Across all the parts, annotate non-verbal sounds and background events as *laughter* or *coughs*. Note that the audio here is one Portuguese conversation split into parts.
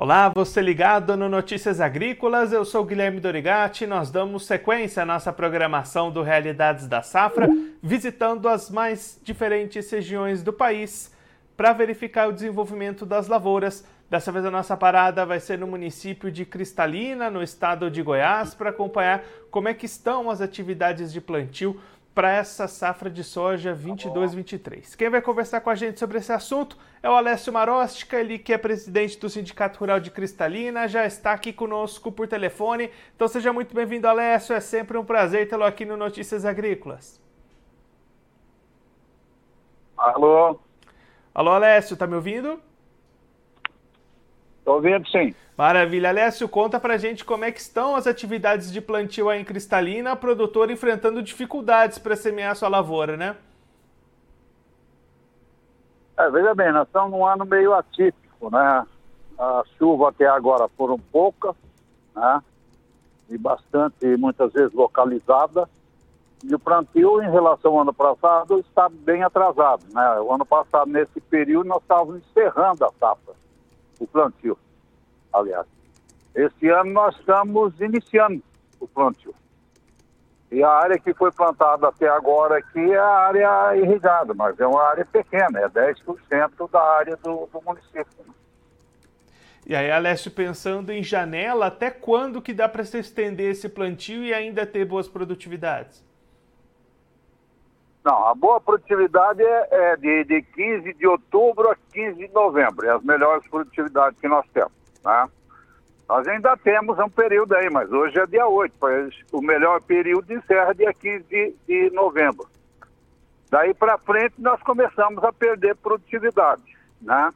Olá, você ligado no Notícias Agrícolas, eu sou Guilherme Dorigati. Nós damos sequência à nossa programação do Realidades da Safra, visitando as mais diferentes regiões do país para verificar o desenvolvimento das lavouras. Dessa vez a nossa parada vai ser no município de Cristalina, no estado de Goiás, para acompanhar como é que estão as atividades de plantio para essa safra de soja 22-23. Quem vai conversar com a gente sobre esse assunto é o Alessio Marostica, ele que é presidente do Sindicato Rural de Cristalina, já está aqui conosco por telefone. Então seja muito bem-vindo, Alessio, é sempre um prazer tê-lo aqui no Notícias Agrícolas. Alô? Alô, Alessio, tá me ouvindo? Estou ouvindo, sim. Maravilha. Alessio, conta pra gente como é que estão as atividades de plantio aí em Cristalina, a produtora enfrentando dificuldades para semear sua lavoura, né? É, veja bem, nós estamos num ano meio atípico, né? A chuva até agora foram poucas, né? E bastante, muitas vezes, localizada. E o plantio, em relação ao ano passado, está bem atrasado, né? O ano passado, nesse período, nós estávamos encerrando a safra, o plantio aliás. Este ano nós estamos iniciando o plantio. E a área que foi plantada até agora aqui é a área irrigada, mas é uma área pequena, é 10% da área do, do município. E aí, Alessio, pensando em janela, até quando que dá para se estender esse plantio e ainda ter boas produtividades? Não, a boa produtividade é, é de, de 15 de outubro a 15 de novembro, é as melhores produtividades que nós temos. Né? Nós ainda temos um período aí, mas hoje é dia 8, o melhor período encerra dia 15 de, de novembro. Daí para frente nós começamos a perder produtividade, né?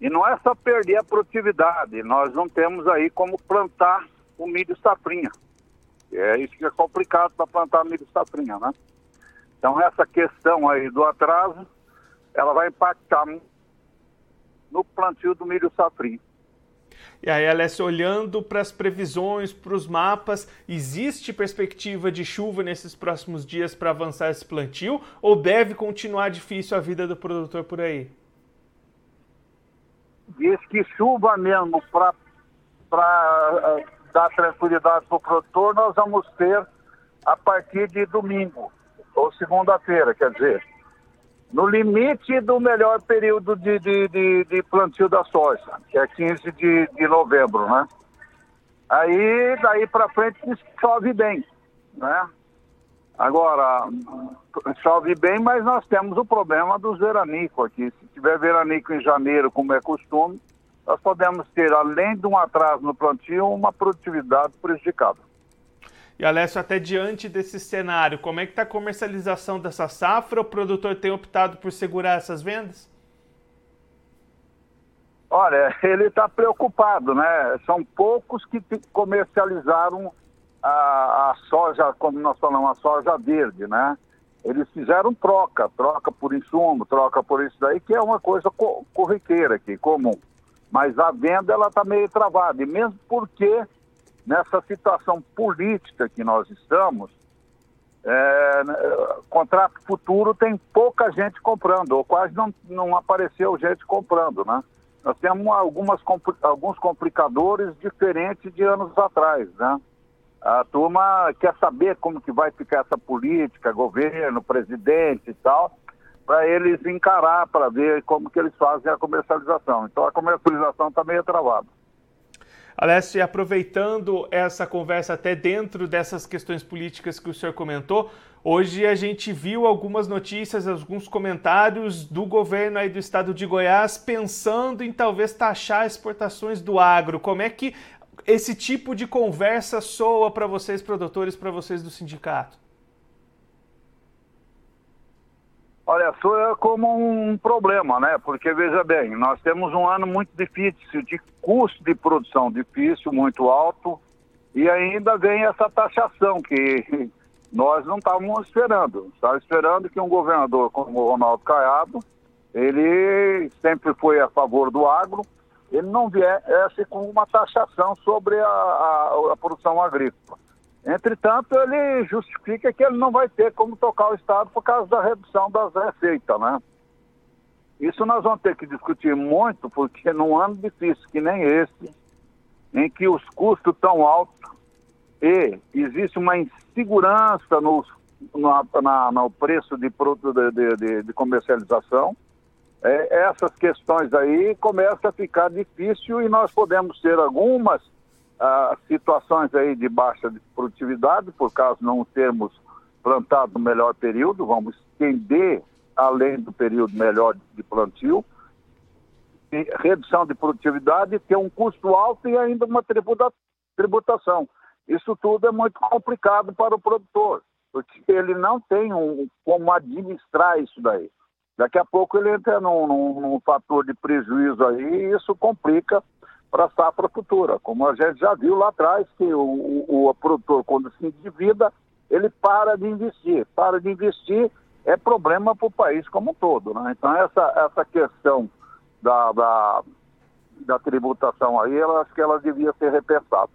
E não é só perder a produtividade, nós não temos aí como plantar o milho safrinha. É isso que é complicado para plantar milho safrinha, né? Então essa questão aí do atraso, ela vai impactar no plantio do milho safrinha. E aí, Alessio, olhando para as previsões, para os mapas, existe perspectiva de chuva nesses próximos dias para avançar esse plantio ou deve continuar difícil a vida do produtor por aí? Diz que chuva mesmo para uh, dar tranquilidade para o produtor, nós vamos ter a partir de domingo ou segunda-feira, quer dizer, no limite do melhor período de, de, de, de plantio da soja, que é 15 de, de novembro, né? Aí, daí para frente, chove bem, né? Agora, chove bem, mas nós temos o problema dos veranicos aqui. Se tiver veranico em janeiro, como é costume, nós podemos ter, além de um atraso no plantio, uma produtividade prejudicada. E Alessio, até diante desse cenário, como é que está a comercialização dessa safra? O produtor tem optado por segurar essas vendas? Olha, ele está preocupado, né? São poucos que comercializaram a, a, soja, como nós falamos, a soja verde, né? Eles fizeram troca, troca por insumo, troca por isso daí, que é uma coisa corriqueira aqui, comum. Mas a venda, ela está meio travada, e mesmo porque nessa situação política que nós estamos, é, contrato futuro tem pouca gente comprando, ou quase não, não apareceu gente comprando, né? Nós temos algumas, alguns complicadores diferentes de anos atrás, né? A turma quer saber como que vai ficar essa política, governo, presidente e tal, para eles encarar, para ver como que eles fazem a comercialização. Então a comercialização está meio travada. Alessio, aproveitando essa conversa até dentro dessas questões políticas que o senhor comentou, hoje a gente viu algumas notícias, alguns comentários do governo aí do estado de Goiás pensando em talvez taxar exportações do agro. Como é que esse tipo de conversa soa para vocês, produtores, para vocês do sindicato? Olha, soa como um problema, né? Porque, veja bem, nós temos um ano muito difícil, de custo de produção difícil, muito alto, e ainda vem essa taxação que *laughs* nós não estávamos esperando. Estava esperando que um governador como o Ronaldo Caiado, ele sempre foi a favor do agro, ele não viesse com uma taxação sobre a, a, a produção agrícola. Entretanto, ele justifica que ele não vai ter como tocar o Estado por causa da redução das receitas, né? Isso nós vamos ter que discutir muito, porque num ano difícil que nem esse, em que os custos estão altos e existe uma insegurança no, no, na, no preço de de, de, de comercialização, é, essas questões aí começam a ficar difícil e nós podemos ter algumas situações aí de baixa de produtividade, por causa não termos plantado no melhor período, vamos estender além do período melhor de plantio, e redução de produtividade, ter um custo alto e ainda uma tributação. Isso tudo é muito complicado para o produtor, porque ele não tem um, como administrar isso daí. Daqui a pouco ele entra num, num, num fator de prejuízo aí e isso complica para a safra futura. Como a gente já viu lá atrás, que o, o, o produtor, quando se endivida, ele para de investir. Para de investir é problema para o país como um todo. Né? Então, essa, essa questão da, da, da tributação aí, eu acho que ela devia ser repensada.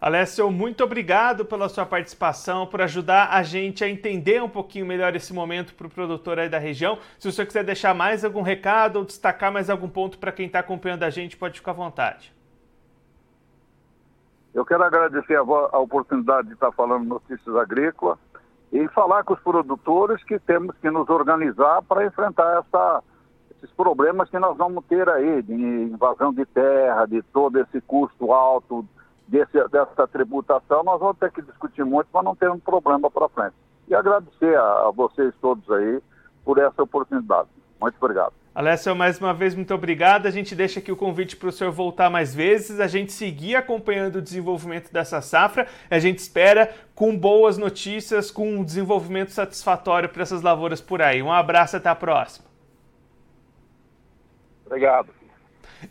Alessio, muito obrigado pela sua participação, por ajudar a gente a entender um pouquinho melhor esse momento para o produtor aí da região. Se você quiser deixar mais algum recado ou destacar mais algum ponto para quem está acompanhando a gente, pode ficar à vontade. Eu quero agradecer a, a oportunidade de estar falando notícias agrícolas e falar com os produtores que temos que nos organizar para enfrentar essa, esses problemas que nós vamos ter aí, de invasão de terra, de todo esse custo alto, desse, dessa tributação, nós vamos ter que discutir muito para não ter um problema para frente. E agradecer a, a vocês todos aí por essa oportunidade. Muito obrigado. Alessio, mais uma vez, muito obrigado. A gente deixa aqui o convite para o senhor voltar mais vezes, a gente seguir acompanhando o desenvolvimento dessa safra. A gente espera com boas notícias, com um desenvolvimento satisfatório para essas lavouras por aí. Um abraço, até a próxima. Obrigado.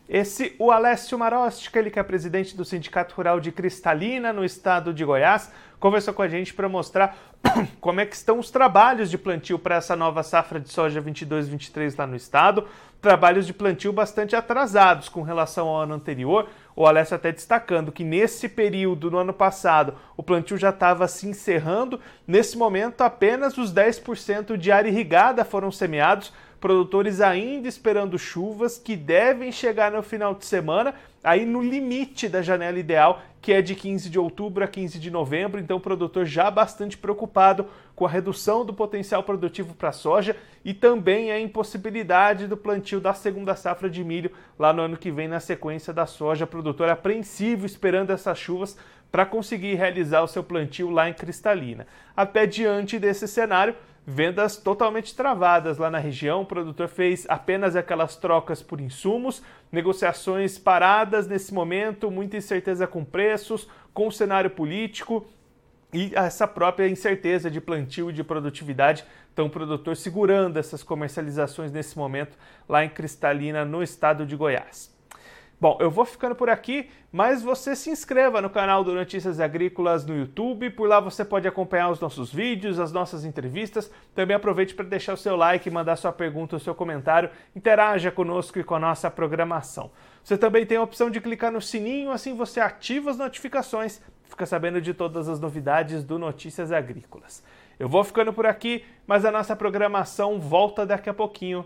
Esse, o Alessio Marostica, ele que é presidente do Sindicato Rural de Cristalina, no estado de Goiás, conversou com a gente para mostrar *coughs* como é que estão os trabalhos de plantio para essa nova safra de soja 22-23 lá no estado. Trabalhos de plantio bastante atrasados com relação ao ano anterior. O Alessio até destacando que nesse período, no ano passado, o plantio já estava se encerrando. Nesse momento, apenas os 10% de área irrigada foram semeados, produtores ainda esperando chuvas que devem chegar no final de semana, aí no limite da janela ideal, que é de 15 de outubro a 15 de novembro. Então, o produtor já bastante preocupado com a redução do potencial produtivo para a soja e também a impossibilidade do plantio da segunda safra de milho lá no ano que vem, na sequência da soja. Produtor apreensivo esperando essas chuvas para conseguir realizar o seu plantio lá em Cristalina. Até diante desse cenário, vendas totalmente travadas lá na região. O produtor fez apenas aquelas trocas por insumos, negociações paradas nesse momento, muita incerteza com preços, com o cenário político e essa própria incerteza de plantio e de produtividade. Então, o produtor segurando essas comercializações nesse momento lá em Cristalina, no estado de Goiás. Bom, eu vou ficando por aqui, mas você se inscreva no canal do Notícias Agrícolas no YouTube, por lá você pode acompanhar os nossos vídeos, as nossas entrevistas. Também aproveite para deixar o seu like, mandar sua pergunta, o seu comentário, interaja conosco e com a nossa programação. Você também tem a opção de clicar no sininho, assim você ativa as notificações fica sabendo de todas as novidades do Notícias Agrícolas. Eu vou ficando por aqui, mas a nossa programação volta daqui a pouquinho.